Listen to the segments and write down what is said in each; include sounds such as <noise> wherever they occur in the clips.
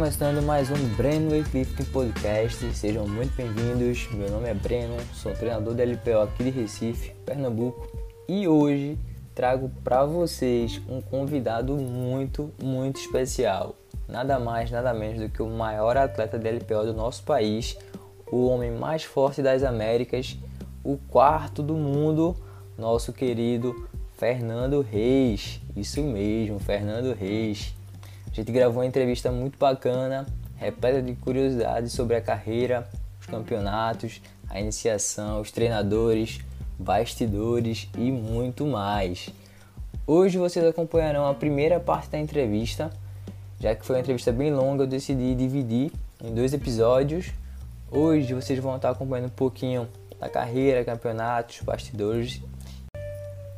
Começando mais um Breno Weightlifting Podcast. Sejam muito bem-vindos. Meu nome é Breno, sou treinador da LPO aqui de Recife, Pernambuco, e hoje trago para vocês um convidado muito, muito especial. Nada mais, nada menos do que o maior atleta da LPO do nosso país, o homem mais forte das Américas, o quarto do mundo, nosso querido Fernando Reis. Isso mesmo, Fernando Reis. A gente gravou uma entrevista muito bacana, repleta de curiosidades sobre a carreira, os campeonatos, a iniciação, os treinadores, bastidores e muito mais. Hoje vocês acompanharão a primeira parte da entrevista, já que foi uma entrevista bem longa, eu decidi dividir em dois episódios. Hoje vocês vão estar acompanhando um pouquinho da carreira, campeonatos, bastidores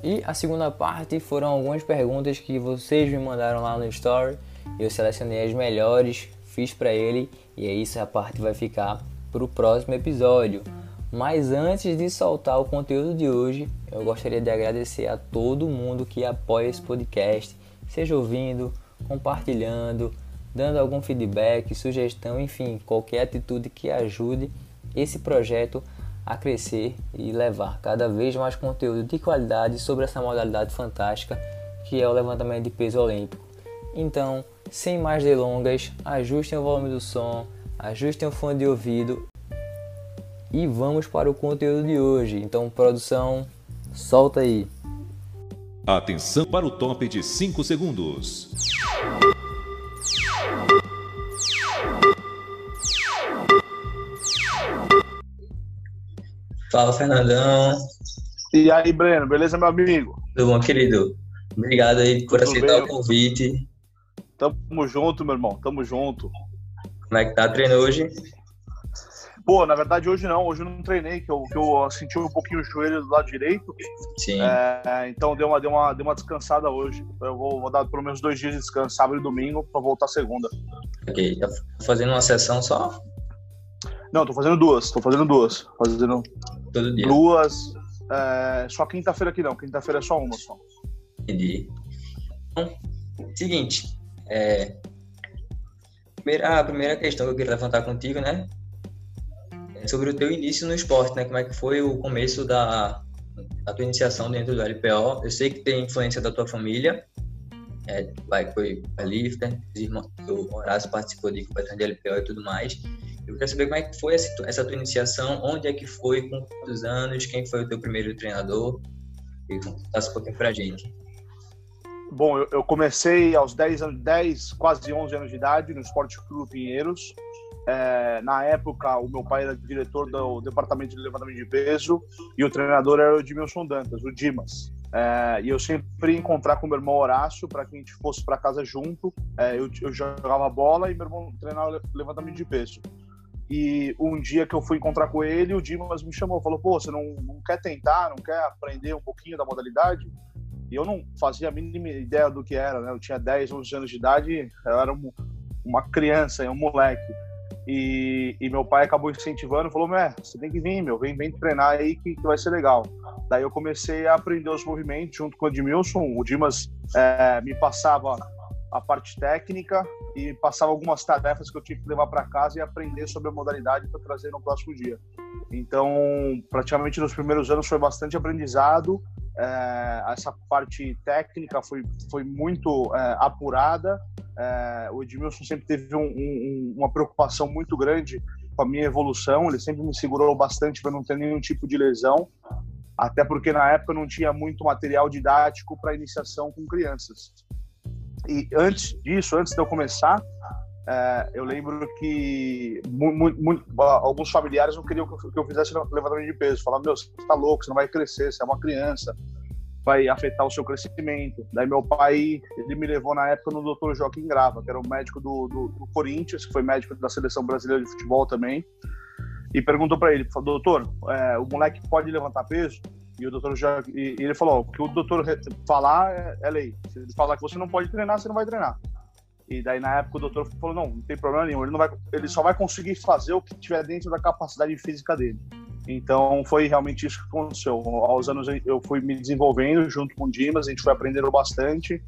e a segunda parte foram algumas perguntas que vocês me mandaram lá no story. Eu selecionei as melhores, fiz para ele e é isso a parte vai ficar para o próximo episódio. Mas antes de soltar o conteúdo de hoje, eu gostaria de agradecer a todo mundo que apoia esse podcast, seja ouvindo, compartilhando, dando algum feedback, sugestão, enfim, qualquer atitude que ajude esse projeto a crescer e levar cada vez mais conteúdo de qualidade sobre essa modalidade fantástica que é o levantamento de peso olímpico. Então, sem mais delongas, ajustem o volume do som, ajustem o fone de ouvido e vamos para o conteúdo de hoje. Então, produção, solta aí. Atenção para o top de 5 segundos. Fala, Fernandão. E aí, Breno, beleza, meu amigo? Tudo bom, querido? Obrigado aí por Tudo aceitar bem? o convite. Tamo junto, meu irmão, tamo junto. Como é que tá? Treinou hoje? Pô, na verdade hoje não, hoje eu não treinei, que eu, que eu senti um pouquinho o joelho do lado direito. Sim. É, então deu uma, deu, uma, deu uma descansada hoje. Eu vou, vou dar pelo menos dois dias de descanso, sábado e domingo, pra voltar segunda. Ok, tá fazendo uma sessão só? Não, tô fazendo duas, tô fazendo duas. Fazendo Todo dia. Duas. É, só quinta-feira aqui não, quinta-feira é só uma só. Entendi. Então, seguinte, é, primeira, a primeira questão que eu queria levantar contigo, né? É sobre o teu início no esporte, né? Como é que foi o começo da, da tua iniciação dentro do LPO? Eu sei que tem influência da tua família, é, vai, foi a lifter, o Horácio participou de competição de LPO e tudo mais. Eu quero saber como é que foi essa, essa tua iniciação, onde é que foi, com quantos anos, quem foi o teu primeiro treinador? E contasse um pouquinho pra gente. Bom, eu, eu comecei aos 10, anos, 10, quase 11 anos de idade no Esporte Clube Pinheiros. É, na época, o meu pai era diretor do departamento de levantamento de peso e o treinador era o Edmilson Dantas, o Dimas. É, e eu sempre ia encontrar com meu irmão Horácio para que a gente fosse para casa junto. É, eu, eu, jogava bola e meu irmão treinava levantamento de peso. E um dia que eu fui encontrar com ele, o Dimas me chamou, falou: pô, você não, não quer tentar, não quer aprender um pouquinho da modalidade? E eu não fazia a mínima ideia do que era, né? Eu tinha 10, 11 anos de idade, eu era um, uma criança, um moleque. E, e, meu pai acabou incentivando, falou: Mé, você tem que vir, meu, vem, vem treinar aí que, que vai ser legal. Daí eu comecei a aprender os movimentos junto com o Edmilson. O Dimas é, me passava a parte técnica e passava algumas tarefas que eu tinha que levar para casa e aprender sobre a modalidade para trazer no próximo dia. Então, praticamente nos primeiros anos foi bastante aprendizado. É, essa parte técnica foi, foi muito é, apurada. É, o Edmilson sempre teve um, um, uma preocupação muito grande com a minha evolução. Ele sempre me segurou bastante para não ter nenhum tipo de lesão. Até porque na época não tinha muito material didático para iniciação com crianças. E antes disso, antes de eu começar, é, eu lembro que muito, muito, alguns familiares não queriam que eu, fizesse levantamento de peso. Falavam, meu, você tá louco, você não vai crescer, você é uma criança, vai afetar o seu crescimento. Daí meu pai, ele me levou na época no Dr. Joaquim Grava, que era o médico do, do, do Corinthians, que foi médico da Seleção Brasileira de Futebol também, e perguntou para ele, doutor, é, o moleque pode levantar peso? E o doutor já. E, ele falou: o que o doutor falar é, é, lei. Se ele falar que você não pode treinar, você não vai treinar. E daí, na época, o doutor falou: não, não tem problema nenhum. Ele, não vai, ele só vai conseguir fazer o que tiver dentro da capacidade física dele. Então, foi realmente isso que aconteceu. Aos anos, eu fui me desenvolvendo junto com o Dimas, a gente foi aprendendo bastante.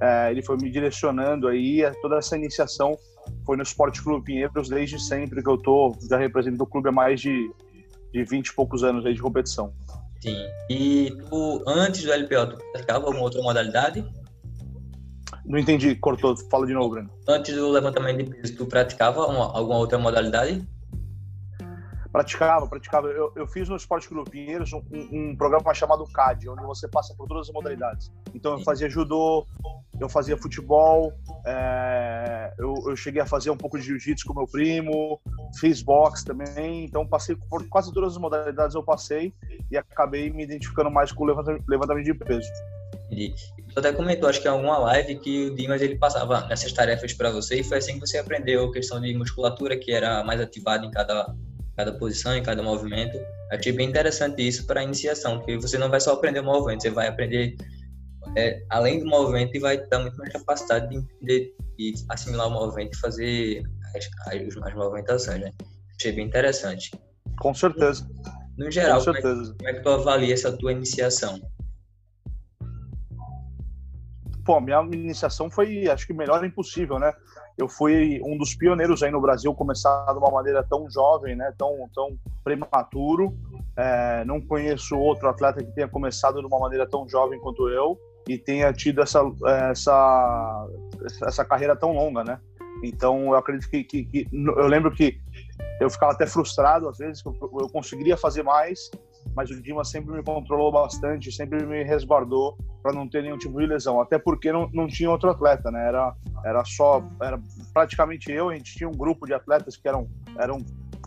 é, ele foi me direcionando aí, toda essa iniciação foi no Esporte Clube Pinheiros desde sempre que eu tô, já represento o clube há mais de, de 20 e poucos anos aí de competição. Sim. E tu, antes do LPO, tu praticava alguma outra modalidade? Não entendi, cortou, fala de novo, Bruno. Antes do levantamento de peso, tu praticava uma, alguma outra modalidade? Praticava, praticava. Eu, eu fiz no Esporte Clube Pinheiros um, um, programa chamado CAD, onde você passa por todas as modalidades. Então eu fazia judô, eu fazia futebol, é, eu, eu, cheguei a fazer um pouco de jiu-jitsu com meu primo, fiz boxe também. Então passei por quase todas as modalidades eu passei e acabei me identificando mais com o levantamento de peso. Entendi. Você até comentou, acho que em alguma live, que o Dimas ele passava nessas tarefas para você e foi assim que você aprendeu a questão de musculatura, que era mais ativada em cada cada posição, em cada movimento. Achei bem interessante isso para a iniciação, porque você não vai só aprender o movimento, você vai aprender é, além do movimento e vai ter muito mais capacidade de entender e assimilar o movimento e fazer as, as, as movimentações, né? Achei bem interessante. Com certeza. No geral, Com certeza. Como, é, como é que tu avalia essa tua iniciação? Pô, minha iniciação foi, acho que melhor impossível, né? eu fui um dos pioneiros aí no Brasil, começar de uma maneira tão jovem, né, tão, tão prematuro. É, não conheço outro atleta que tenha começado de uma maneira tão jovem quanto eu e tenha tido essa, essa, essa carreira tão longa, né? Então, eu acredito que, que, que eu lembro que eu ficava até frustrado às vezes, que eu, eu conseguiria fazer mais, mas o Dima sempre me controlou bastante, sempre me resguardou para não ter nenhum tipo de lesão, até porque não, não tinha outro atleta, né? Era, era só, era praticamente eu, a gente tinha um grupo de atletas que eram, eram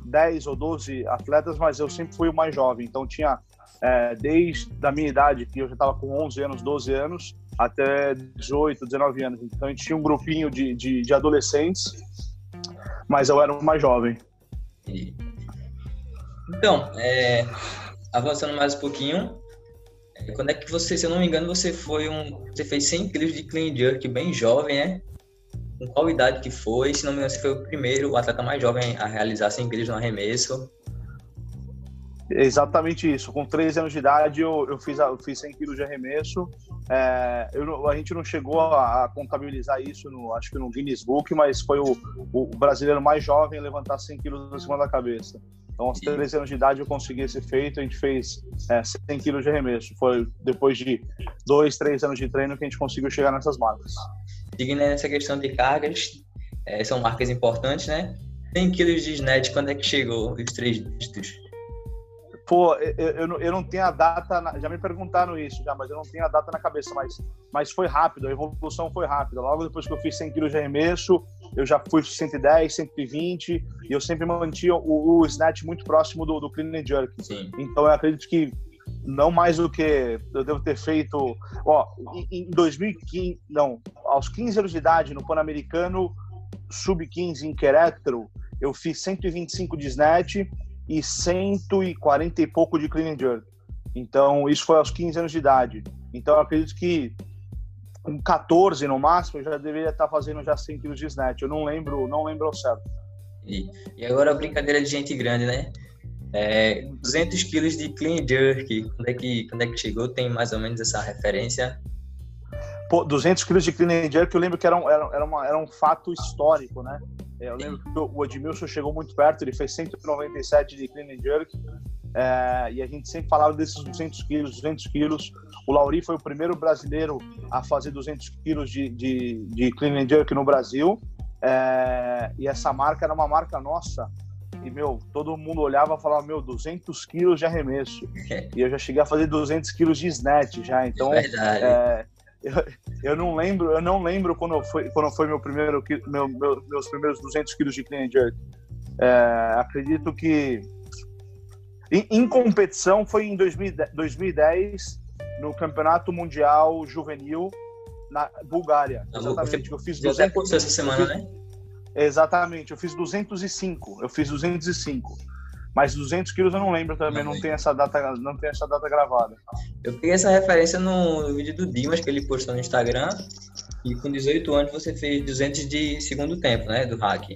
10 ou 12 atletas, mas eu sempre fui o mais jovem, então tinha é, desde a minha idade, que eu já estava com 11 anos, 12 anos, até 18, 19 anos. Então a gente tinha um grupinho de, de, de adolescentes, mas eu era o mais jovem. Então, é, avançando mais um pouquinho, quando é que você, se eu não me engano, você foi um. Você fez 100 quilos de clean jerk bem jovem, né? Com qual idade que foi? Se não me engano, você foi o primeiro, atleta mais jovem a realizar 100 quilos no arremesso. Exatamente isso. Com 13 anos de idade, eu, eu, fiz, eu fiz 100 quilos de arremesso. É, eu, a gente não chegou a, a, contabilizar isso, no, acho que no Guinness Book, mas foi o, o brasileiro mais jovem a levantar 100 quilos acima da cabeça. Então, aos 13 anos de idade, eu consegui esse feito. A gente fez é, 100 quilos de arremesso. Foi depois de dois, três anos de treino que a gente conseguiu chegar nessas marcas. Seguindo nessa questão de cargas, é, são marcas importantes, né? 100 quilos de snatch, quando é que chegou os três dígitos? Pô, eu, eu, eu, não tenho a data, na, já me perguntaram isso já, mas eu não tenho a data na cabeça, mas, mas foi rápido, a evolução foi rápida. Logo depois que eu fiz 100 quilos de arremesso, eu já fui 110, 120, e eu sempre mantinha o, o snatch muito próximo do, do clean and jerk. Sim. Então eu acredito que não mais do que eu devo ter feito, ó, em 2015, não, aos 15 anos de idade no Pan-Americano Sub-15 em Querétaro, eu fiz 125 de snatch e 140 e pouco de clean and jerk. Então, isso foi aos 15 anos de idade. Então, eu acredito que com 14 no máximo, eu já deveria estar fazendo já 100 quilos de snatch. Eu não lembro, não lembro ao certo. E, e agora a brincadeira de gente grande, né? É, 200 quilos de clean jerk, quando é, que, quando é que chegou? Tem mais ou menos essa referência? Pô, 200 quilos de clean and jerk, eu lembro que era um, era, era, uma, era um fato histórico, né? Eu lembro que o Edmilson chegou muito perto, ele fez 197 de clean and jerk, é, e a gente sempre falava desses 200 quilos, 200 quilos. O Lauri foi o primeiro brasileiro a fazer 200 quilos de, de, de clean and jerk no Brasil, é, e essa marca era uma marca nossa, e, meu, todo mundo olhava e falava, meu, 200 quilos de arremesso. e eu já cheguei a fazer 200 quilos de snatch já, então... É eu, eu, não lembro, eu não lembro quando foi, quando foi meu primeiro, meu, meu, meus primeiros 200 quilos de clean and jerk. É, acredito que em, em, competição foi em 2010, 2010 no Campeonato Mundial Juvenil na Bulgária. Exatamente. Eu fiz 200 essa semana, né? Exatamente. Eu fiz 205. Eu fiz 205. Mas 200 quilos eu não lembro também, não, não tem essa data, não tem essa data gravada. Eu peguei essa referência no, vídeo do Dimas que ele postou no Instagram. E com 18 anos você fez 200 de segundo tempo, né, do hack.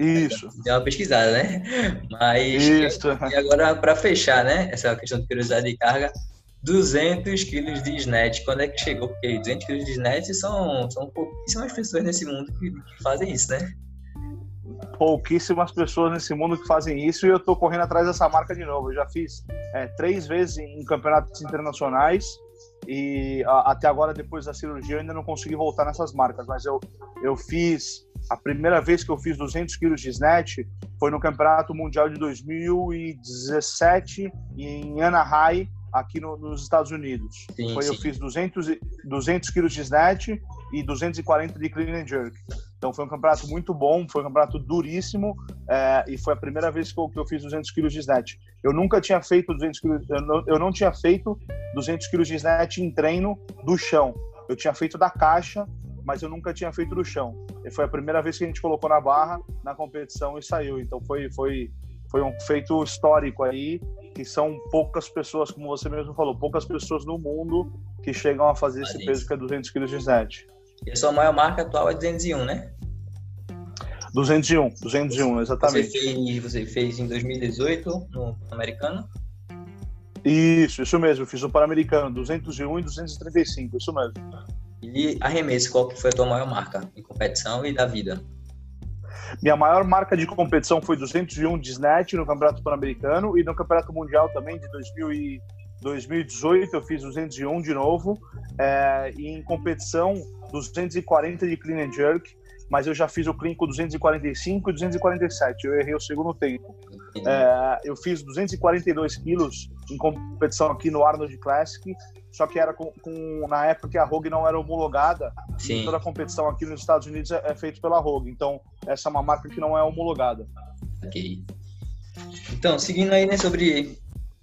Isso. Deu uma pesquisada, né? Mas Isso. e agora para fechar, né, essa questão de curiosidade de carga, 200 quilos de snatch. Quando é que chegou? Porque 200 quilos de snatch são, são pouquíssimas pessoas nesse mundo que, que fazem isso, né? pouquíssimas pessoas nesse mundo que fazem isso e eu tô correndo atrás dessa marca de novo. Eu já fiz é, três vezes em campeonatos internacionais e a, até agora, depois da cirurgia, eu ainda não consegui voltar nessas marcas, mas eu, eu fiz. A primeira vez que eu fiz 200 quilos de snatch foi no Campeonato Mundial de 2017 em Anaheim, aqui no, nos Estados Unidos. Sim, foi, sim. Eu fiz 200, 200 quilos de snatch e 240 de clean and jerk. Então foi um campeonato muito bom, foi um campeonato duríssimo é, e foi a primeira vez que eu, que eu, fiz 200 quilos de snatch. Eu nunca tinha feito 200 quilos, eu não, eu não tinha feito 200 quilos de snatch em treino do chão. Eu tinha feito da caixa, mas eu nunca tinha feito do chão. E foi a primeira vez que a gente colocou na barra na competição e saiu. Então foi foi foi um feito histórico aí que são poucas pessoas, como você mesmo falou, poucas pessoas no mundo que chegam a fazer esse peso que é 200 quilos de snatch. E a sua maior marca atual é 201, né? 201, 201, exatamente. Você fez, você fez em 2018 no americano? Isso, isso mesmo. Fiz o Pan-Americano, 201 e 235, isso mesmo. E arremesso, qual que foi a tua maior marca em competição e da vida? Minha maior marca de competição foi 201 de snatch no Campeonato Pan-Americano e no Campeonato Mundial também de 2000 e 2018 eu fiz 201 de novo é, e em competição 240 de clean and jerk, mas eu já fiz o clean com 245 e 247. Eu errei o segundo tempo. É, eu fiz 242 quilos em competição aqui no Arnold Classic, só que era com, com na época que a Rogue não era homologada. Sim. Toda a competição aqui nos Estados Unidos é, é feita pela Rogue, então essa é uma marca que não é homologada. Ok. Então, seguindo aí né, sobre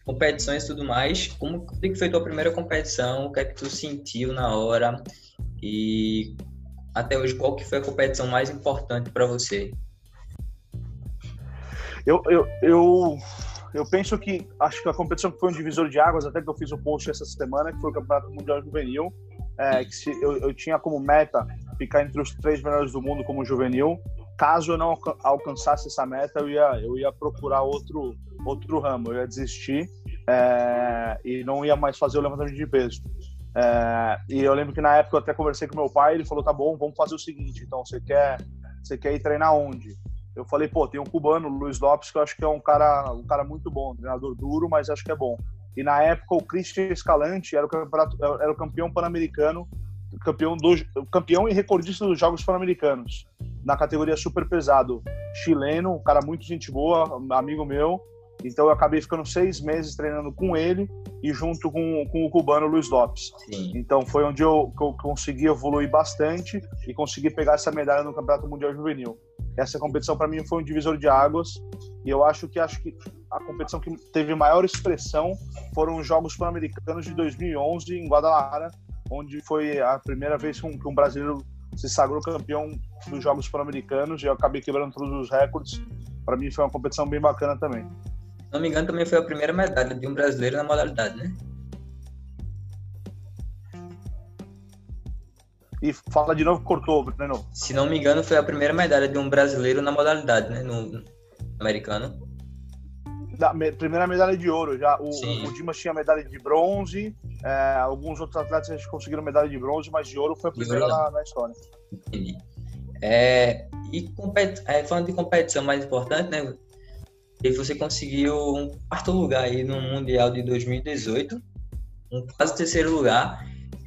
competições e tudo mais, como que foi a tua primeira competição? O que é que tu sentiu na hora? E até hoje, qual que foi a competição mais importante para você? Eu, eu, eu, eu penso que acho que a competição que foi um divisor de águas, até que eu fiz o post essa semana, que foi o Campeonato Mundial Juvenil, é, que se, eu, eu tinha como meta ficar entre os três melhores do mundo como juvenil. Caso eu não alcançasse essa meta, eu ia, eu ia procurar outro, outro ramo, eu ia desistir é, e não ia mais fazer o levantamento de peso. É, e eu lembro que na época eu até conversei com meu pai, ele falou: tá bom, vamos fazer o seguinte, então você quer, você quer ir treinar onde? Eu falei: pô, tem um cubano, Luiz Lopes, que eu acho que é um cara, um cara muito bom, um treinador duro, mas acho que é bom. E na época o Christian Escalante era o, campeonato, era o campeão pan-americano, campeão, do, campeão e recordista dos Jogos Pan-Americanos, na categoria super pesado. Chileno, um cara muito gente boa, amigo meu. Então eu acabei ficando seis meses treinando com ele e junto com, com o cubano Luiz Lopes. Sim. Então foi onde eu, eu, consegui evoluir bastante e consegui pegar essa medalha no Campeonato Mundial Juvenil. Essa competição para mim foi um divisor de águas e eu acho que acho que a competição que teve maior expressão foram os Jogos Pan-Americanos de 2011 em Guadalajara, onde foi a primeira vez que um, que um brasileiro se sagrou campeão dos Jogos Pan-Americanos e eu acabei quebrando todos os recordes. Para mim foi uma competição bem bacana também não me engano, também foi a primeira medalha de um brasileiro na modalidade, né? E fala de novo, cortou, Breno. Se não me engano, foi a primeira medalha de um brasileiro na modalidade, né? No americano. Da, me, primeira medalha de ouro. Já o, o Dimas tinha medalha de bronze. É, alguns outros atletas conseguiram medalha de bronze, mas de ouro foi a primeira na, na, história. Entendi. É, e compet, é, falando de competição mais importante, né? E você conseguiu um quarto lugar aí no Mundial de 2018, um quase terceiro lugar.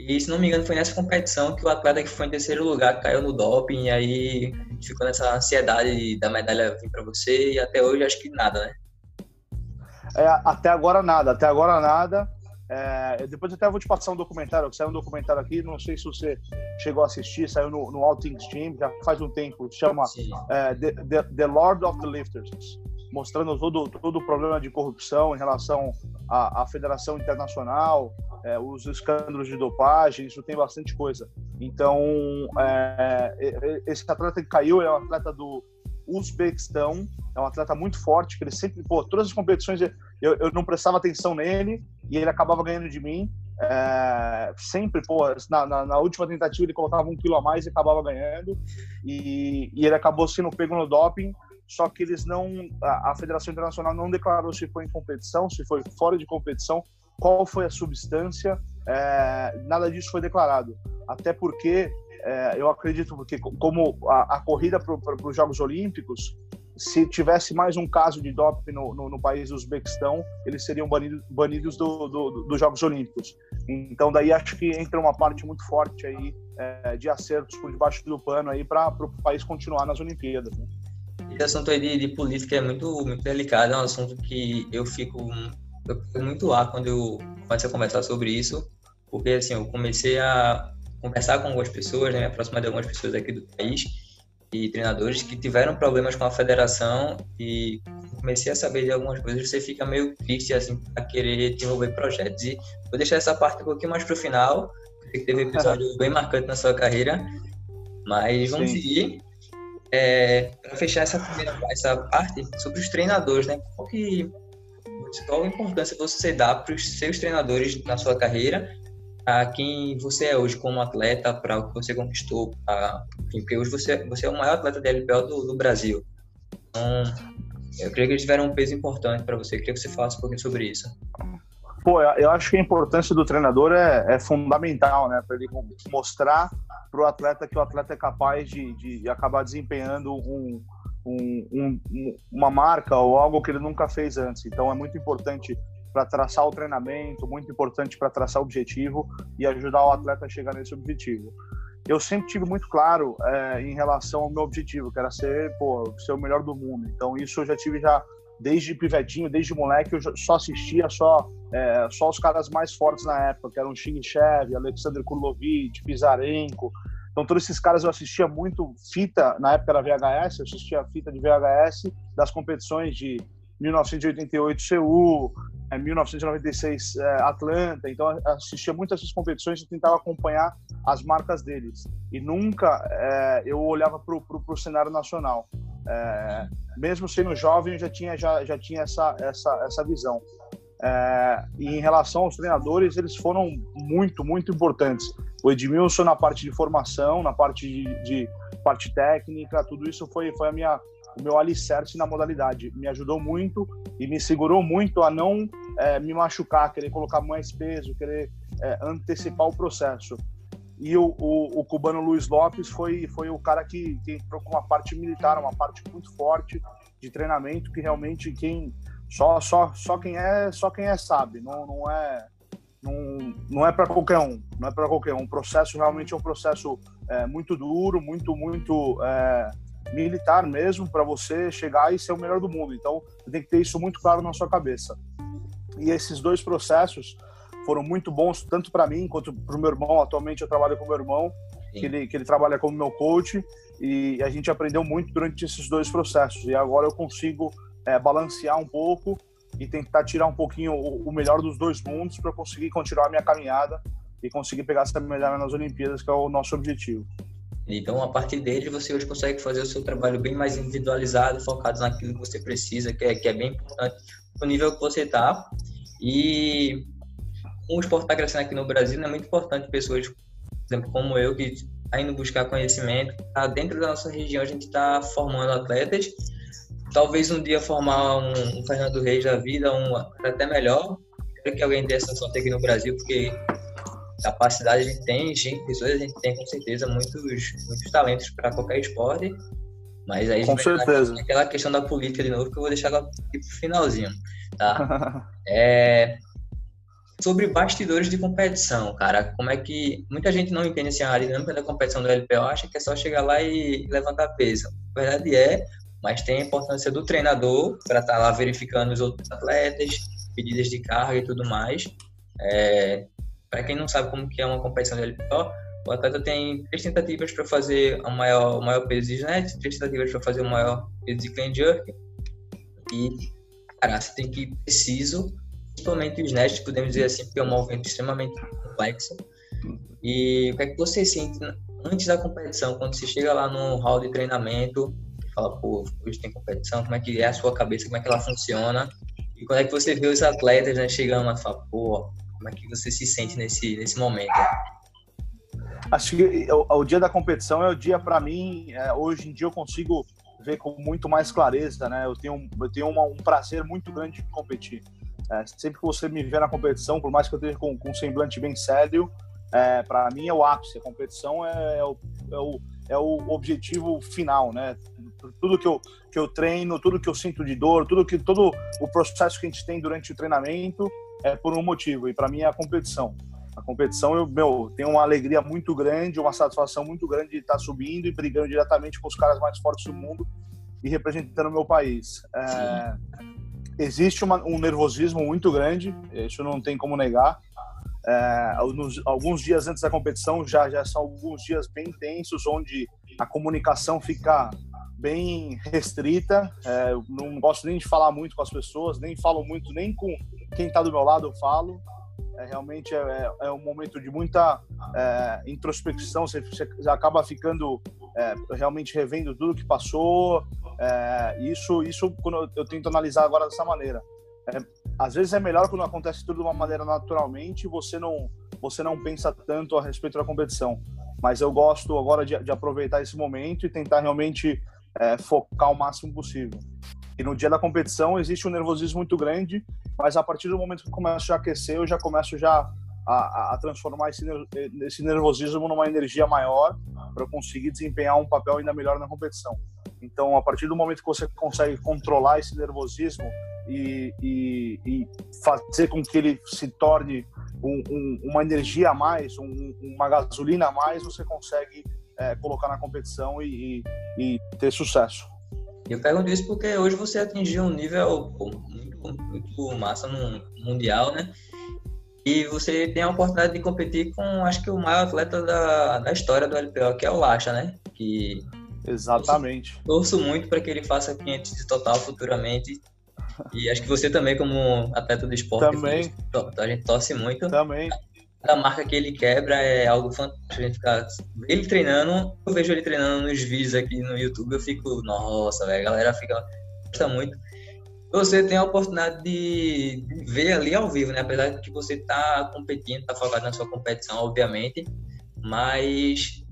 E se não me engano, foi nessa competição que o atleta que foi em terceiro lugar caiu no doping, e aí ficou nessa ansiedade da medalha vir para você, e até hoje acho que nada, né? É, até agora nada, até agora nada. É, depois até vou te passar um documentário, saiu um documentário aqui, não sei se você chegou a assistir, saiu no, no All Things Team, já faz um tempo, chama é, the, the, the Lord of the Lifters mostrando todo, todo o problema de corrupção em relação à, à Federação Internacional, é, os escândalos de dopagem, isso tem bastante coisa. Então, é, esse atleta que caiu é um atleta do Uzbequistão, é um atleta muito forte, que ele sempre, pô, todas as competições eu, eu não prestava atenção nele e ele acabava ganhando de mim. É, sempre, pô, na, na, na, última tentativa ele colocava um quilo a mais e acabava ganhando. E, e ele acabou sendo pego no doping só que eles não, a, a Federação Internacional não declarou se foi em competição, se foi fora de competição, qual foi a substância, é, nada disso foi declarado. Até porque é, eu acredito que como a, a corrida para os Jogos Olímpicos, se tivesse mais um caso de doping no, no, no país do Uzbequistão, eles seriam banidos, banidos do, do, do, dos Jogos Olímpicos. Então daí acho que entra uma parte muito forte aí é, de acertos por debaixo do pano aí para o país continuar nas Olimpíadas. Né? Esse assunto aí de, de, política é muito, muito delicado, é um assunto que eu fico, eu fico muito lá quando eu começo a conversar sobre isso, porque assim, eu comecei a conversar com algumas pessoas, né, me aproximar de algumas pessoas aqui do país e treinadores que tiveram problemas com a federação e comecei a saber de algumas coisas, você fica meio triste assim a querer desenvolver projetos. E vou deixar essa parte um pouquinho mais para o final, porque teve um episódio <laughs> bem marcante na sua carreira, mas vamos Sim. seguir. É, para fechar essa primeira essa parte sobre os treinadores, né? Qual, que, qual a importância você dá para os seus treinadores na sua carreira a quem você é hoje como atleta, para o que você conquistou, pra, enfim, porque hoje você, você é o maior atleta da LPL do, do Brasil. Então, eu creio que eles tiveram um peso importante para você. Eu queria que você falasse um pouquinho sobre isso. Pô, eu acho que a importância do treinador é, é fundamental, né? Para ele mostrar para o atleta que o atleta é capaz de, de acabar desempenhando um, um, um, uma marca ou algo que ele nunca fez antes. Então é muito importante para traçar o treinamento, muito importante para traçar o objetivo e ajudar o atleta a chegar nesse objetivo. Eu sempre tive muito claro é, em relação ao meu objetivo, que era ser, pô, ser o melhor do mundo. Então isso eu já tive já desde pivetinho, desde moleque, eu só assistia só é, só os caras mais fortes na época, que eram Chinichev, Alexander Kurlovic, Pizarenko. Então todos esses caras eu assistia muito fita, na época era VHS, eu assistia fita de VHS das competições de 1988 Seul, 1996 é, é, Atlanta, então assistia muito essas competições e tentava acompanhar as marcas deles. E nunca é, eu olhava para o cenário nacional. É, mesmo sendo jovem, eu já tinha, já, já tinha essa, essa, essa visão. É, e em relação aos treinadores, eles foram muito, muito importantes. O Edmilson na parte de formação, na parte de, de parte técnica, tudo isso foi, foi a minha o meu alicerce na modalidade. Me ajudou muito e me segurou muito a não é, me machucar, querer colocar mais peso, querer é, antecipar o processo. E o, o, o, cubano Luiz Lopes foi, foi o cara que, que entrou com uma parte militar, uma parte muito forte de treinamento, que realmente quem só, só, só quem é só quem é sabe, não, não é não, não é para qualquer um, não é para qualquer um. O processo realmente é um processo é, muito duro, muito muito é, militar mesmo para você chegar e ser o melhor do mundo. Então, você tem que ter isso muito claro na sua cabeça. E esses dois processos foram muito bons, tanto para mim quanto para o meu irmão. Atualmente, eu trabalho com meu irmão, que ele, que ele trabalha como meu coach, e a gente aprendeu muito durante esses dois processos. E agora eu consigo é, balancear um pouco e tentar tirar um pouquinho o, o melhor dos dois mundos para conseguir continuar a minha caminhada e conseguir pegar essa medalha nas Olimpíadas, que é o nosso objetivo. Então, a partir dele, você hoje consegue fazer o seu trabalho bem mais individualizado, focado naquilo que você precisa, que é, que é bem importante no nível que você está. E como o esporte está crescendo aqui no Brasil, é muito importante pessoas, por exemplo, como eu, que está indo buscar conhecimento. Tá dentro da nossa região, a gente está formando atletas. Talvez um dia formar um, um Fernando Reis da vida, um até melhor. Espero que alguém dê essa sorte aqui no Brasil, porque capacidade a gente tem, gente, pessoas a gente tem com certeza muitos, muitos talentos para qualquer esporte. Mas aí com certeza. aquela questão da política de novo que eu vou deixar aqui pro finalzinho, tá? <laughs> é, sobre bastidores de competição, cara, como é que muita gente não entende assim, a dinâmica da competição do LPO, acha que é só chegar lá e levantar peso. A verdade é, mas tem a importância do treinador para estar tá lá verificando os outros atletas, pedidas de carga e tudo mais. É, para quem não sabe como que é uma competição de LPO, o atleta tem três tentativas para fazer o maior, o maior peso de snatch, três tentativas para fazer o maior peso de clean jerk. E, cara, você tem que ir preciso, principalmente o snatch, podemos dizer assim, porque é um movimento extremamente complexo. E o que é que você sente antes da competição, quando você chega lá no hall de treinamento, fala, pô, hoje tem competição, como é que é a sua cabeça, como é que ela funciona? E quando é que você vê os atletas né, chegando lá e fala, pô, como é que você se sente nesse, nesse momento? Acho que o, o dia da competição é o dia para mim. É, hoje em dia eu consigo ver com muito mais clareza, né? Eu tenho, eu tenho uma, um prazer muito grande de competir. É, sempre que você me vê na competição, por mais que eu esteja com, com um semblante bem sério, é, para mim é o ápice. A competição é, é, o, é, o, é o objetivo final, né? Tudo que eu, que eu treino, tudo que eu sinto de dor, tudo que todo o processo que a gente tem durante o treinamento é por um motivo. E para mim é a competição. A competição, eu meu, tenho uma alegria muito grande, uma satisfação muito grande de estar subindo e brigando diretamente com os caras mais fortes do mundo e representando o meu país. É, existe uma, um nervosismo muito grande, isso não tem como negar. É, alguns dias antes da competição já, já são alguns dias bem tensos, onde a comunicação fica bem restrita. É, não gosto nem de falar muito com as pessoas, nem falo muito, nem com quem está do meu lado eu falo. É, realmente é, é, é, um momento de muita é, introspecção, você, você, acaba ficando é, realmente revendo tudo que passou. Isso, isso quando eu, tento analisar agora dessa maneira. Às vezes é melhor quando acontece tudo de uma maneira naturalmente, você não você não pensa tanto a respeito da competição. Mas eu gosto agora de, de aproveitar esse momento e tentar realmente focar o máximo possível. E no dia da competição existe um nervosismo muito grande, mas a partir do momento que eu começo a aquecer, eu já começo já a, a transformar esse, esse nervosismo numa energia maior para conseguir desempenhar um papel ainda melhor na competição. Então, a partir do momento que você consegue controlar esse nervosismo e, e, e fazer com que ele se torne um, um, uma energia a mais, um, uma gasolina a mais, você consegue é, colocar na competição e, e, ter sucesso. Eu pergunto isso porque hoje você atingiu um nível muito massa no mundial, né? E você tem a oportunidade de competir com, acho que o maior atleta da, da história do LPO, que é o Lacha, né? Que Exatamente. Torço, torço muito para que ele faça 500 de total futuramente. E acho que você também, como atleta do esporte, também. a gente torce muito. Também. A marca que ele quebra é algo fantástico. A gente ficar... Ele treinando, eu vejo ele treinando nos vídeos aqui no YouTube, eu fico, nossa, velho, a galera fica gosta muito você tem a oportunidade de ver ali ao vivo, né? Apesar de que você tá competindo, tá focado na sua competição, obviamente, mas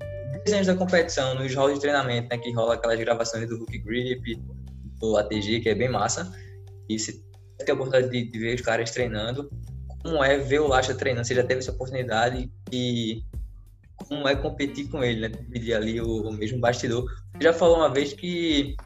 desenhos da competição, nos rolos de treinamento, né? Que rola aquelas gravações do Hook Grip, do ATG, que é bem massa. E você tem a oportunidade de, de ver os caras treinando. Como é ver o Lacha treinando? Você já teve essa oportunidade e como é competir com ele, né? Pedir ali o, o mesmo bastidor. Você já falou uma vez que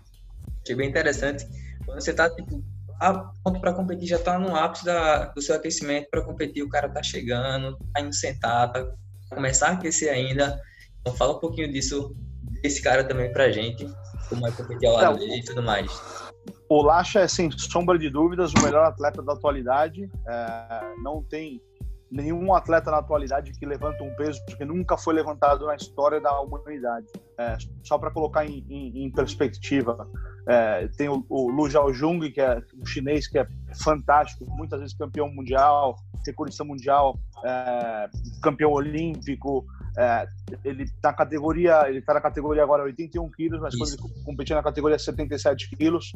achei bem interessante quando você tá, tipo, a ponto para competir, já tá no ápice da, do seu aquecimento para competir, o cara tá chegando, tá indo sentar, tá começar a aquecer ainda. Então fala um pouquinho disso, desse cara também pra gente, como é competir ao lado dele e tudo mais. O Lacha é, sem sombra de dúvidas, o melhor atleta da atualidade. É, não tem nenhum atleta na atualidade que levanta um peso que nunca foi levantado na história da humanidade. É, só para colocar em, em, em perspectiva, é, tem o, o Lu Jiaojung, que é um chinês que é fantástico, muitas vezes campeão mundial, recordista mundial, é, campeão olímpico. É, ele na categoria, ele está na categoria agora 81 quilos, mas Isso. quando ele competia na categoria 77 quilos,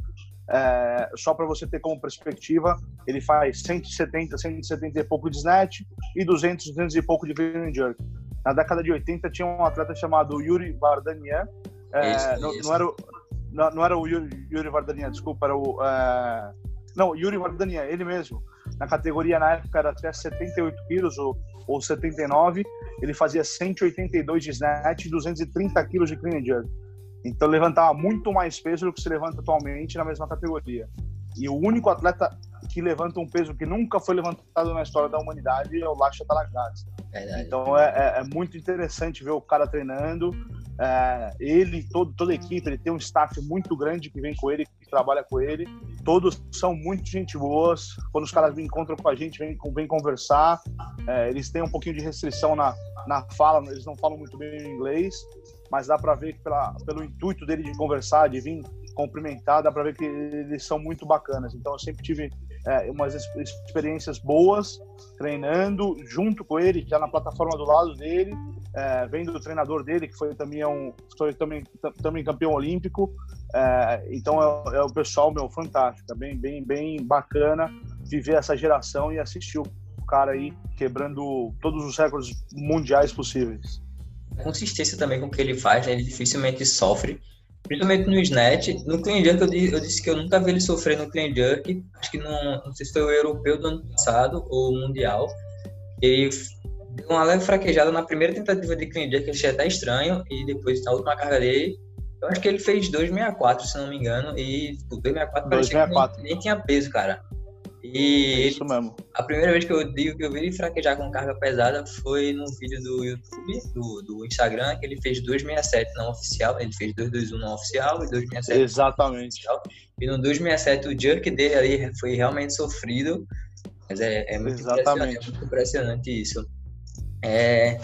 é, só para você ter como perspectiva, ele faz 170, 170 e pouco de snatch e 200, 200 e pouco de clean jerk. Na década de 80 tinha um atleta chamado Yuri Vardanian, é, não, não, era o, não, não, era o Yuri, Yuri Vardanian, desculpa, era o é, não, Yuri Vardanian, ele mesmo. Na categoria na época era até 78 quilos ou, ou 79, ele fazia 182 de snatch e 230 quilos de clean jerk. Então levantava muito mais peso do que se levanta atualmente na mesma categoria. E o único atleta que levanta um peso que nunca foi levantado na história da humanidade é o Lasha Talagaz. Então é, é, é, muito interessante ver o cara treinando. É, ele, todo, toda a equipe, ele tem um staff muito grande que vem com ele, trabalha com ele. Todos são muito gente boas. Quando os caras me encontram com a gente, vêm vem conversar. É, eles têm um pouquinho de restrição na, na fala, eles não falam muito bem inglês mas dá para ver que pela, pelo intuito dele de conversar, de vir cumprimentar, dá para ver que eles são muito bacanas. Então eu sempre tive é, umas experiências boas treinando junto com ele, já na plataforma do lado dele, é, vendo o treinador dele que foi também um foi também também campeão olímpico. É, então é, é, o pessoal meu fantástico, é bem bem bem bacana viver essa geração e assistir o cara aí quebrando todos os recordes mundiais possíveis consistência também com o que ele faz, né? ele dificilmente sofre. Principalmente no snatch. No clean jerk eu disse, eu disse, que eu nunca vi ele sofrer no clean jerk. Acho que não, não sei se foi o europeu do ano passado ou o mundial. Ele deu uma leve fraquejada na primeira tentativa de clean jerk, achei até estranho. E depois na última carga dele, eu acho que ele fez 264, se não me engano. E tipo, 264 parecia que nem, nem tinha peso, cara. E é isso mesmo. A primeira vez que eu digo que eu vi ele fraquejar com carga pesada foi num vídeo do YouTube, do, do Instagram, que ele fez 267 não oficial, ele fez 221 não oficial e 267 Exatamente. Oficial. E no 267 o jerk dele ali foi realmente sofrido. Mas é, é muito, impressionante, é muito impressionante isso. É,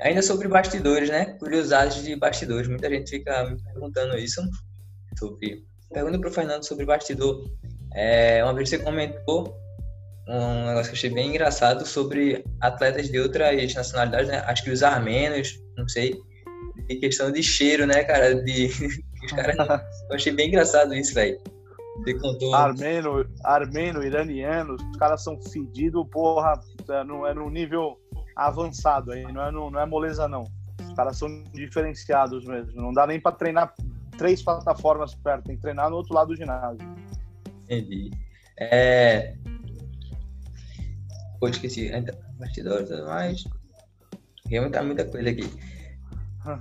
ainda sobre bastidores, né? Curiosidades de bastidores. Muita gente fica me perguntando isso. Sobre... Pergunta para o Fernando sobre bastidor. É, uma vez você comentou um negócio que eu achei bem engraçado sobre atletas de outras nacionalidades, né? Acho que os armenos, não sei, de questão de cheiro, né, cara? De, <laughs> os caras, eu achei bem engraçado isso, velho. Contou. Armeno, armeno, iraniano, os caras são fedidos, porra, é no, é no nível avançado aí, não é, no, não é moleza, não. Os caras são diferenciados mesmo. Não dá nem para treinar três plataformas perto, tem que treinar no outro lado do ginásio. Entendi. É... Pô, esqueci. Bastidores e tudo mais. Tem muita, muita coisa aqui. <laughs>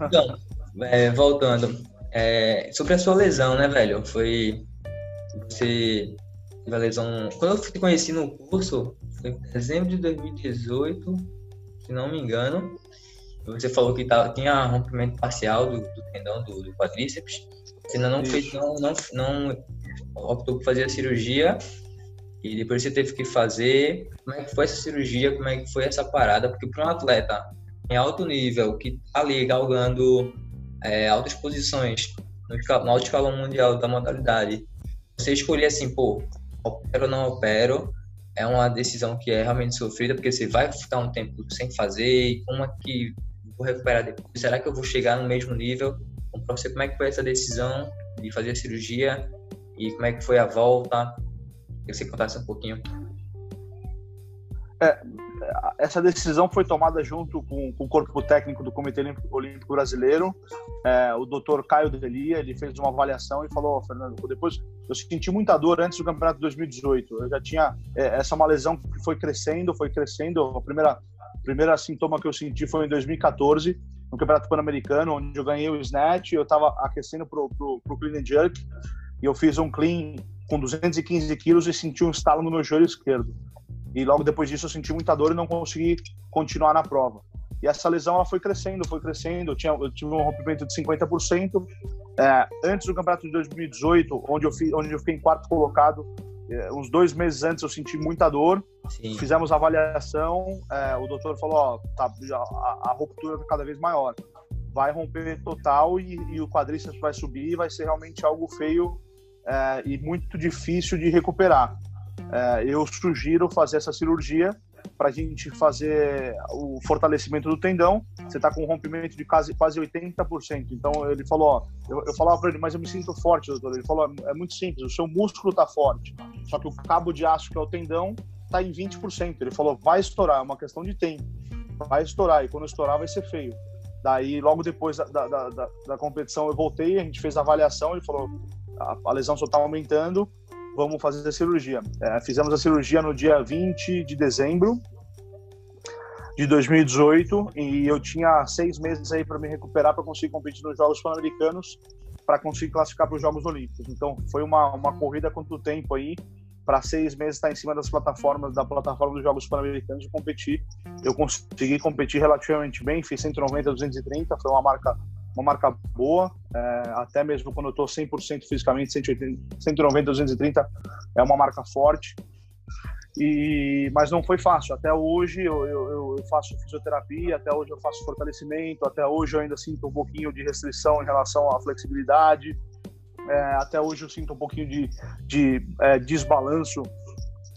Então, é, voltando. É, sobre a sua lesão, né, velho? Foi. Você teve a lesão. Quando eu te conheci no curso, foi em dezembro de 2018, se não me engano. Você falou que tava, tinha rompimento parcial do, do tendão do, do quadríceps. Você ainda não fez, não, não, não optou por fazer a cirurgia e depois você teve que fazer. Como é que foi essa cirurgia? Como é que foi essa parada? Porque para um atleta em alto nível, que tá ali galgando é, altas posições no alto escalão mundial da modalidade, você escolher assim, pô, opero ou não opero, é uma decisão que é realmente sofrida, porque você vai ficar um tempo sem fazer, e como é que vou recuperar depois? Será que eu vou chegar no mesmo nível? Então, para você, como é que foi essa decisão de fazer a cirurgia e como é que foi a volta? Que você contasse um pouquinho. É, essa decisão foi tomada junto com, com, o corpo técnico do Comitê Olímpico Brasileiro. É, o doutor Caio Delia, ele fez uma avaliação e falou, oh, Fernando, depois eu senti muita dor antes do campeonato de 2018. Eu já tinha é, essa é uma lesão que foi crescendo, foi crescendo. A primeira primeira sintoma que eu senti foi em 2014 no Campeonato Pan-Americano, onde eu ganhei o snatch, eu estava aquecendo pro, pro, pro clean and jerk e eu fiz um clean com 215 quilos e senti um estalo no meu joelho esquerdo. E logo depois disso eu senti muita dor e não consegui continuar na prova. E essa lesão ela foi crescendo, foi crescendo. Eu, tinha, eu tive um rompimento de 50%. É, antes do campeonato de 2018, onde eu, fi, onde eu fiquei em quarto colocado, uns dois meses antes eu senti muita dor. Sim. Fizemos a avaliação. É, o doutor falou: ó, tá, a, a ruptura está cada vez maior. Vai romper total e, e o quadríceps vai subir. Vai ser realmente algo feio é, e muito difícil de recuperar. É, eu sugiro fazer essa cirurgia para a gente fazer o fortalecimento do tendão. Você está com um rompimento de quase, quase 80%. Então ele falou: ó, eu, eu falava para ele, mas eu me sinto forte, doutor. Ele falou: é muito simples, o seu músculo está forte, só que o cabo de aço, que é o tendão, está em 20%. Ele falou: vai estourar, é uma questão de tempo. Vai estourar, e quando estourar vai ser feio. Daí, logo depois da, da, da, da competição, eu voltei, a gente fez a avaliação. Ele falou: a, a lesão só está aumentando, vamos fazer a cirurgia. É, fizemos a cirurgia no dia 20 de dezembro de 2018 e eu tinha seis meses aí para me recuperar para conseguir competir nos Jogos Pan-Americanos para conseguir classificar para os Jogos Olímpicos. Então foi uma, uma corrida quanto tempo aí para seis meses estar em cima das plataformas da plataforma dos Jogos Pan-Americanos e competir. Eu consegui competir relativamente bem, fiz 190, 230, foi uma marca uma marca boa, é, até mesmo quando eu estou 100% fisicamente, 180, 190, 230 é uma marca forte. E, mas não foi fácil. Até hoje eu, eu, eu, faço fisioterapia, até hoje eu faço fortalecimento, até hoje eu ainda sinto um pouquinho de restrição em relação à flexibilidade, é, até hoje eu sinto um pouquinho de, de é, desbalanço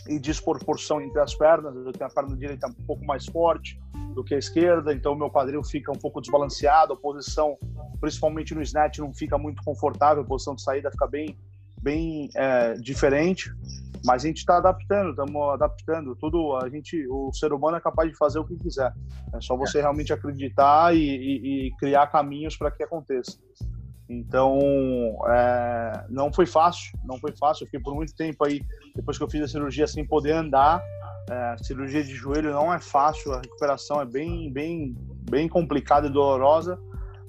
e desproporção entre as pernas. Eu tenho a perna direita um pouco mais forte do que a esquerda, então meu quadril fica um pouco desbalanceado, a posição, principalmente no snatch, não fica muito confortável, a posição de saída fica bem, bem é, diferente. Mas a gente está adaptando, estamos adaptando. Tudo a gente, o ser humano é capaz de fazer o que quiser. É só você é. realmente acreditar e, e, e criar caminhos para que aconteça. Então, é, não foi fácil, não foi fácil. Eu fiquei por muito tempo aí, depois que eu fiz a cirurgia, sem poder andar. É, cirurgia de joelho não é fácil, a recuperação é bem, bem, bem complicada e dolorosa.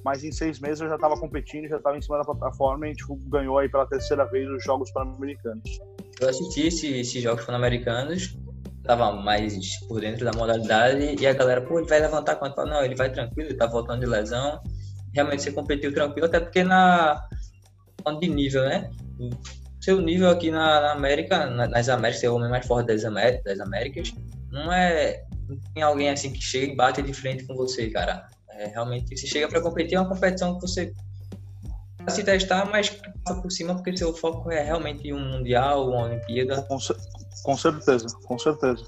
Mas em seis meses eu já estava competindo, já estava em cima da plataforma e a gente ganhou aí pela terceira vez os Jogos Pan-Americanos. Eu assisti esses Jogos Pan-Americanos tava mais por dentro da modalidade e a galera, pô, ele vai levantar quanto? Não, ele vai tranquilo, ele tá voltando de lesão. Realmente você competiu tranquilo, até porque na de nível, né? Seu nível aqui na, na América, na, nas Américas, ser o homem mais forte das, Américas, das Américas, não é não tem alguém assim que chega e bate de frente com você, cara. É, realmente, se chega para competir, é uma competição que você se testar, mas passa por cima porque seu foco é realmente um mundial, uma Olimpíada. Com, com certeza, com certeza.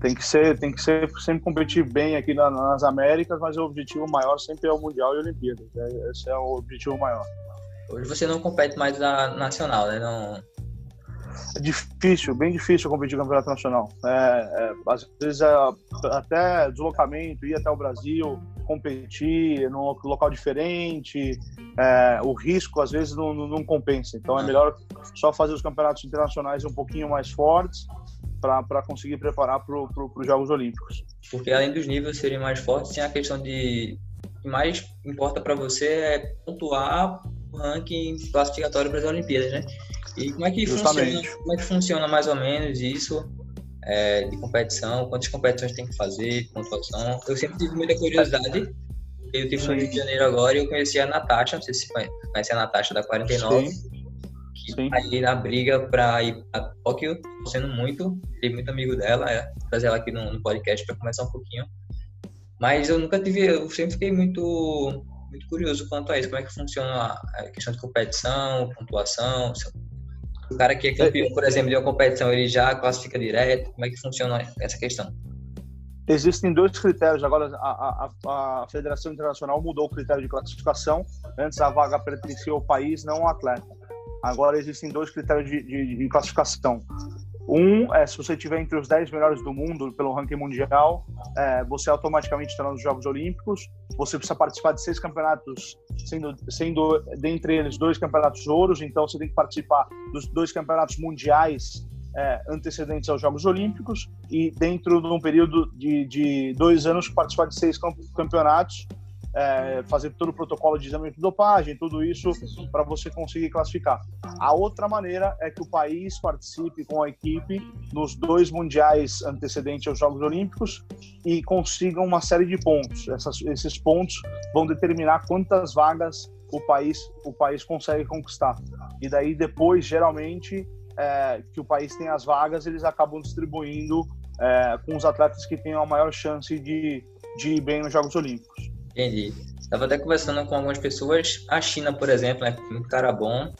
Tem que ser, tem que ser sempre competir bem aqui na, nas Américas, mas o objetivo maior sempre é o mundial e a Olimpíada. É, esse é o objetivo maior. Hoje você não compete mais na nacional, né? Não... É difícil, bem difícil competir no campeonato nacional. É, é, às vezes é, até deslocamento, ir até o Brasil, competir num local diferente, é, o risco às vezes não, não, compensa. Então é melhor só fazer os campeonatos internacionais um pouquinho mais fortes para conseguir preparar para pro, os Jogos Olímpicos. Porque além dos níveis serem mais fortes, tem a questão de o que mais importa para você é pontuar o ranking classificatório para as Olimpíadas, né? E como é que Justamente. funciona? Como é que funciona mais ou menos isso? É, de competição, quantas competições tem que fazer, pontuação. Eu sempre tive muita curiosidade. Eu tive no Rio de Janeiro agora e eu conheci a Natasha, não sei se você conhece a Natasha da 49. Sim. Que Sim. tá aí na briga para ir para Tóquio, sendo muito, tem muito amigo dela, é, trazer ela aqui no, no podcast para conversar um pouquinho. Mas eu nunca tive, eu sempre fiquei muito muito curioso quanto a isso, como é que funciona a questão de competição, pontuação, o cara que é campeão, por exemplo, de uma competição, ele já classifica direto? Como é que funciona essa questão? Existem dois critérios. Agora, a, a, a Federação Internacional mudou o critério de classificação. Antes, a vaga pertencia ao país, não ao atleta. Agora, existem dois critérios de, de, de classificação. Um é se você estiver entre os 10 melhores do mundo pelo ranking mundial, é, você automaticamente está nos Jogos Olímpicos. Você precisa participar de seis campeonatos, sendo, sendo dentre eles dois campeonatos ouros. Então você tem que participar dos dois campeonatos mundiais é, antecedentes aos Jogos Olímpicos e dentro de um período de, de dois anos participar de seis campeonatos é, fazer todo o protocolo de exame de dopagem, tudo isso para você conseguir classificar. A outra maneira é que o país participe com a equipe nos dois mundiais antecedentes aos Jogos Olímpicos e consigam uma série de pontos. Essas, esses pontos vão determinar quantas vagas o país o país consegue conquistar. E daí depois, geralmente, é, que o país tem as vagas, eles acabam distribuindo é, com os atletas que tenham a maior chance de, de ir bem nos Jogos Olímpicos. Entendi. Estava até conversando com algumas pessoas. A China, por exemplo, é muito cara bom.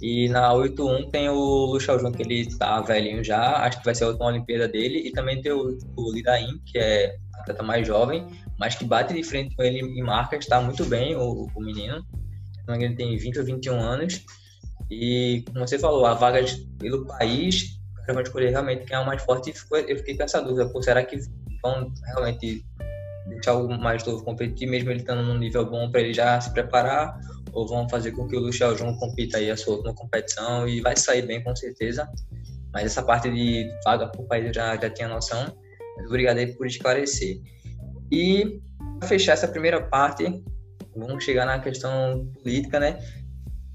E na 8-1 tem o Lu Xiaojun, que ele tá velhinho já, acho que vai ser a última Olimpíada dele. E também tem o, o Li que é atleta mais jovem, mas que bate de frente com ele em marca, está muito bem, o, o menino. Ele tem 20 ou 21 anos. E, como você falou, a vaga pelo país, o cara vai escolher realmente quem é o mais forte. Eu fiquei com essa dúvida, pô, será que vão realmente deixar o mais novo competir, mesmo ele estando num nível bom para ele já se preparar, ou vão fazer com que o Luciano João compita aí a sua última competição e vai sair bem com certeza. Mas essa parte de vaga por país eu já, já tinha noção. Mas obrigado aí por esclarecer. E para fechar essa primeira parte, vamos chegar na questão política, né?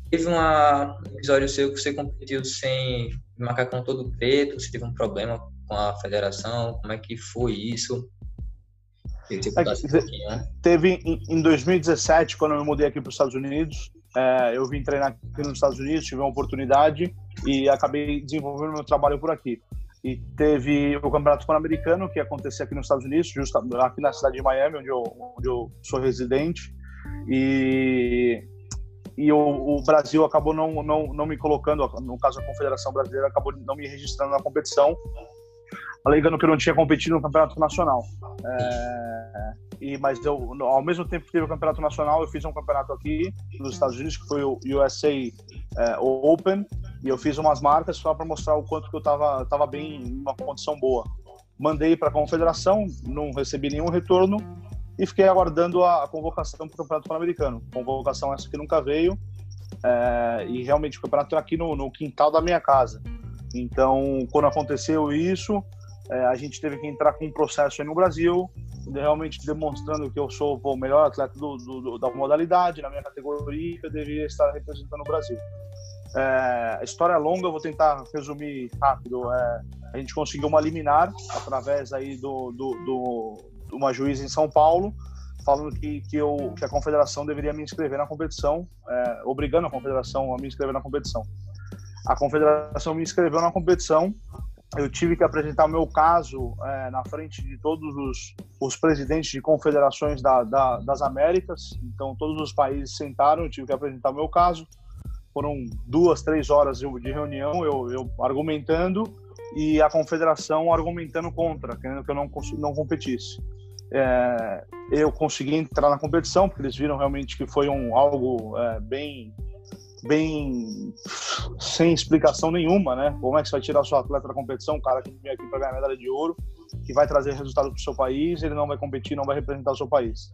Teve um episódio seu que você competiu sem macacão todo preto, você teve um problema com a federação, como é que foi isso? É, teve em 2017, quando eu me mudei aqui para os Estados Unidos, é, eu vim treinar aqui nos Estados Unidos, tive uma oportunidade e acabei desenvolvendo meu trabalho por aqui. E teve o Campeonato Pan-Americano, que aconteceu aqui nos Estados Unidos, justo aqui na cidade de Miami, onde eu, onde eu sou residente. E, e o, o, Brasil acabou não, não, não me colocando, no caso a Confederação Brasileira acabou não me registrando na competição, alegando que eu não tinha competido no Campeonato Nacional. É, e, mas eu, ao mesmo tempo que teve o Campeonato Nacional, eu fiz um campeonato aqui nos Estados Unidos, que foi o USA é, Open, e eu fiz umas marcas só para mostrar o quanto que eu estava tava bem, em uma condição boa. Mandei para a confederação, não recebi nenhum retorno, e fiquei aguardando a, convocação para o Campeonato Pan-Americano. Convocação essa que nunca veio, é, e realmente o campeonato aqui no, no, quintal da minha casa. Então, quando aconteceu isso, é, a gente teve que entrar com um processo aí no Brasil, realmente demonstrando que eu sou o melhor atleta do, do, da modalidade, na minha categoria, que eu deveria estar representando o Brasil. É, a história é longa, eu vou tentar resumir rápido. É, a gente conseguiu uma liminar através aí do, do, do, de uma juíza em São Paulo, falando que, que, eu, que a confederação deveria me inscrever na competição, é, obrigando a confederação a me inscrever na competição. A confederação me inscreveu na competição, eu tive que apresentar o meu caso é, na frente de todos os, os presidentes de confederações da, da, das Américas, então todos os países sentaram, eu tive que apresentar o meu caso foram duas, três horas de reunião, eu, eu argumentando e a confederação argumentando contra, querendo que eu não, não competisse. É, eu consegui entrar na competição porque eles viram realmente que foi um algo é, bem bem sem explicação nenhuma, né? Como é que você vai tirar seu atleta da competição, um cara que vem aqui para ganhar medalha de ouro, que vai trazer resultado para o seu país, ele não vai competir, não vai representar o seu país.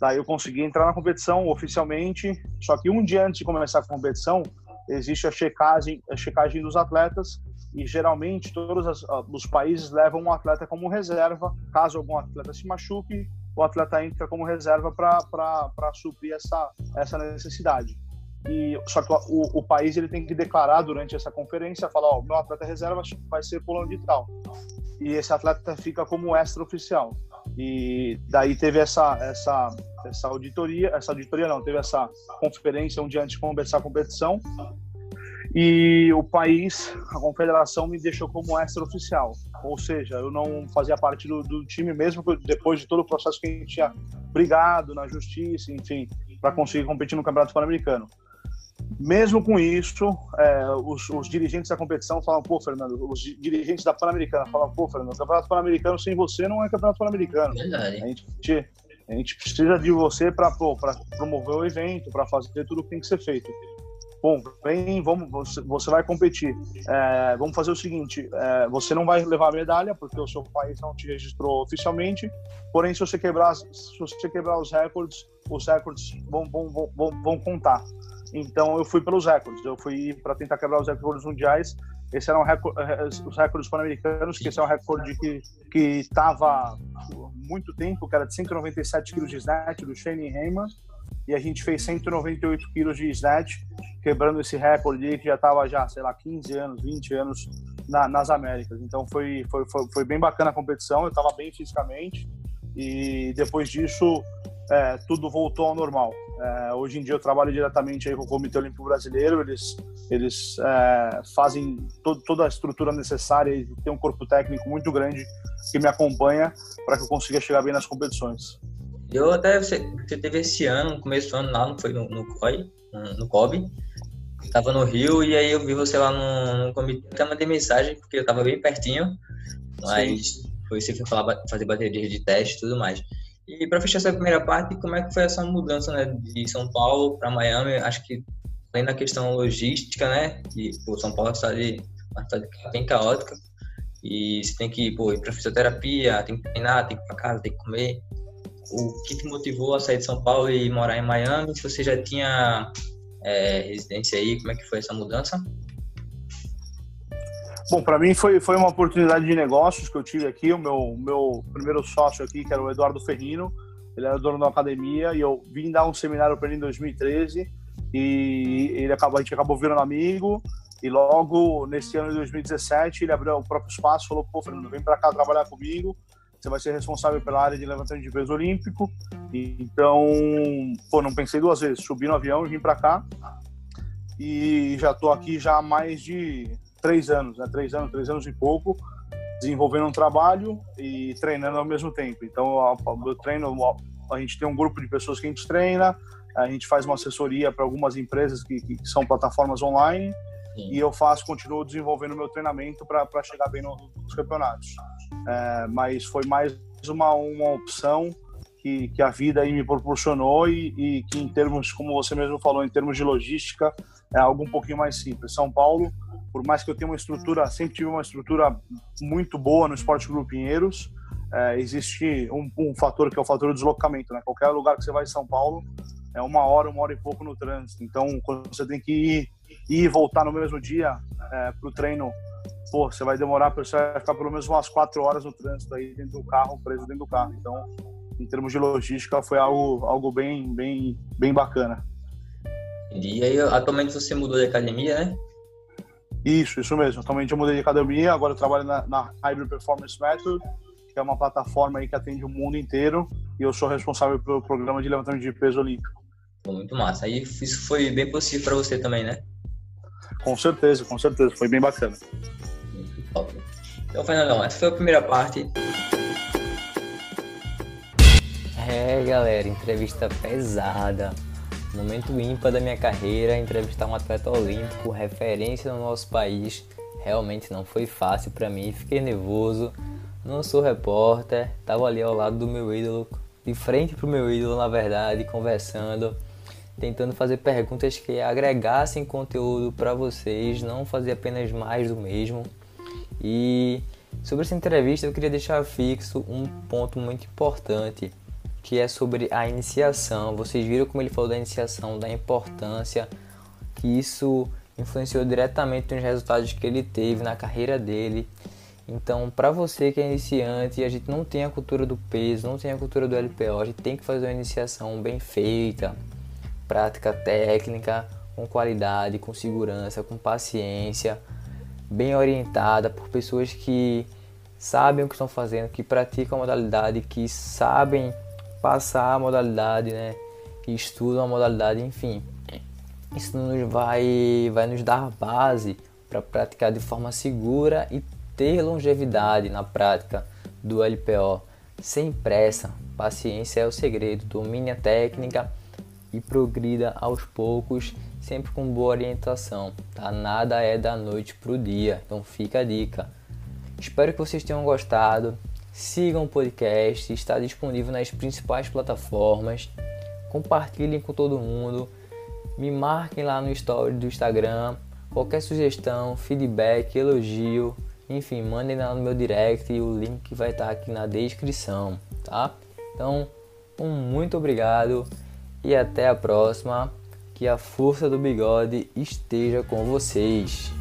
Daí eu consegui entrar na competição oficialmente, só que um dia antes de começar a competição, existe a checagem, a checagem dos atletas e geralmente todos as, os países levam um atleta como reserva, caso algum atleta se machuque, o atleta entra como reserva para suprir essa, essa necessidade. E, só que o, o, país ele tem que declarar durante essa conferência, falar, ó, meu atleta reserva vai ser fulano de tal. E esse atleta fica como extra oficial. E daí teve essa, essa, essa auditoria, essa auditoria não, teve essa conferência dia antes de começar a competição. E o país, a confederação, me deixou como extra-oficial. Ou seja, eu não fazia parte do, do time, mesmo depois de todo o processo que a gente tinha brigado na justiça, enfim, para conseguir competir no Campeonato Pan-Americano. Mesmo com isso, é, os, os, dirigentes da competição falam, pô, Fernando, os dirigentes da Pan-Americana falam, pô, Fernando, o Campeonato Pan-Americano sem você não é Campeonato Pan-Americano. A gente, a gente precisa de você para promover o evento, para fazer tudo o que tem que ser feito. Bom, vem, vamos, você, você vai competir. É, vamos fazer o seguinte: é, você não vai levar a medalha porque o seu país não te registrou oficialmente. Porém, se você quebrar, se você quebrar os recordes, os recordes vão, vão, vão, vão contar. Então eu fui pelos recordes, eu fui para tentar quebrar os recordes mundiais. Esse era um recorde, eh, os recordes pan-americanos, que esse é um recorde que que estava muito tempo, que era de 197 quilos de snatch do Shane Heyman, e a gente fez 198 quilos de snatch, quebrando esse recorde que já estava já, sei lá, 15 anos, 20 anos na, nas Américas. Então foi, foi, foi, foi bem bacana a competição, eu estava bem fisicamente, e depois disso é, tudo voltou ao normal. É, hoje em dia eu trabalho diretamente aí com o Comitê Olímpico Brasileiro, eles, eles é, fazem todo, toda a estrutura necessária e tem um corpo técnico muito grande que me acompanha para que eu consiga chegar bem nas competições. Eu até, você, você teve esse ano, no começo do ano lá, não foi no, no COI, no COB, estava no Rio e aí eu vi você lá no, no comitê, até mandei mensagem porque eu estava bem pertinho, mas Sim. foi você foi falar, fazer bateria de teste e tudo mais. E para fechar essa primeira parte, como é que foi essa mudança né, de São Paulo para Miami? Acho que além da questão logística, né? Que pô, São Paulo é uma cidade, uma cidade bem caótica e você tem que pô, ir para fisioterapia, tem que treinar, tem que ir para casa, tem que comer. O que te motivou a sair de São Paulo e morar em Miami? Se você já tinha é, residência aí, como é que foi essa mudança? Bom, para mim foi, foi uma oportunidade de negócios que eu tive aqui. O meu, meu primeiro sócio aqui, que era o Eduardo Ferrino, ele era dono da academia e eu vim dar um seminário para ele em 2013 e ele acabou, a gente acabou virando amigo. E logo nesse ano de 2017 ele abriu o próprio espaço, falou: pô, Fernando, vem para cá trabalhar comigo. Você vai ser responsável pela área de levantamento de peso olímpico. Então, pô, não pensei duas vezes. Subi no avião e vim para cá. E já estou aqui já há mais de três anos, né? Três anos, três anos e pouco, desenvolvendo um trabalho e treinando ao mesmo tempo. Então, eu treino, a gente tem um grupo de pessoas que a gente treina, a gente faz uma assessoria para algumas empresas que, que, são plataformas online Sim. e eu faço, continuo desenvolvendo meu treinamento para chegar bem no, nos campeonatos. É, mas foi mais uma, uma opção que, que a vida aí me proporcionou e, e que em termos, como você mesmo falou, em termos de logística, é algo um pouquinho mais simples. São Paulo por mais que eu tenha uma estrutura, sempre tive uma estrutura muito boa no Esporte Clube Pinheiros, é, existe um, um, fator que é o fator do deslocamento, né? Qualquer lugar que você vai em São Paulo é uma hora, uma hora e pouco no trânsito. Então, quando você tem que ir, ir e voltar no mesmo dia é, para o treino, pô, você vai demorar, você vai ficar pelo menos umas quatro horas no trânsito aí dentro do carro, preso dentro do carro. Então, em termos de logística, foi algo, algo bem, bem, bem bacana. E aí, atualmente você mudou de academia, né? Isso, isso mesmo. Atualmente eu mudei de academia, agora eu trabalho na, na Hybrid Performance Method, que é uma plataforma aí que atende o mundo inteiro, e eu sou responsável pelo programa de levantamento de peso olímpico. Muito massa. Aí isso foi bem possível para você também, né? Com certeza, com certeza. Foi bem bacana. Top. Então, Fernandão, essa foi a primeira parte. É, galera, entrevista pesada. Momento ímpar da minha carreira, entrevistar um atleta olímpico, referência no nosso país. Realmente não foi fácil para mim, fiquei nervoso. Não sou repórter, tava ali ao lado do meu ídolo, de frente pro meu ídolo, na verdade, conversando, tentando fazer perguntas que agregassem conteúdo para vocês, não fazer apenas mais do mesmo. E sobre essa entrevista eu queria deixar fixo um ponto muito importante que é sobre a iniciação. Vocês viram como ele falou da iniciação, da importância que isso influenciou diretamente nos resultados que ele teve na carreira dele. Então, para você que é iniciante e a gente não tem a cultura do peso, não tem a cultura do LPO, a gente tem que fazer uma iniciação bem feita, prática técnica, com qualidade, com segurança, com paciência, bem orientada por pessoas que sabem o que estão fazendo, que praticam a modalidade, que sabem passar a modalidade, né? Que estudam a modalidade, enfim. Isso nos vai, vai nos dar base para praticar de forma segura e ter longevidade na prática do LPO. Sem pressa, paciência é o segredo. Domine a técnica e progrida aos poucos, sempre com boa orientação. Tá? Nada é da noite para o dia, então fica a dica. Espero que vocês tenham gostado. Sigam o podcast, está disponível nas principais plataformas. Compartilhem com todo mundo. Me marquem lá no story do Instagram. Qualquer sugestão, feedback, elogio, enfim, mandem lá no meu direct e o link vai estar aqui na descrição, tá? Então, um muito obrigado e até a próxima. Que a força do bigode esteja com vocês.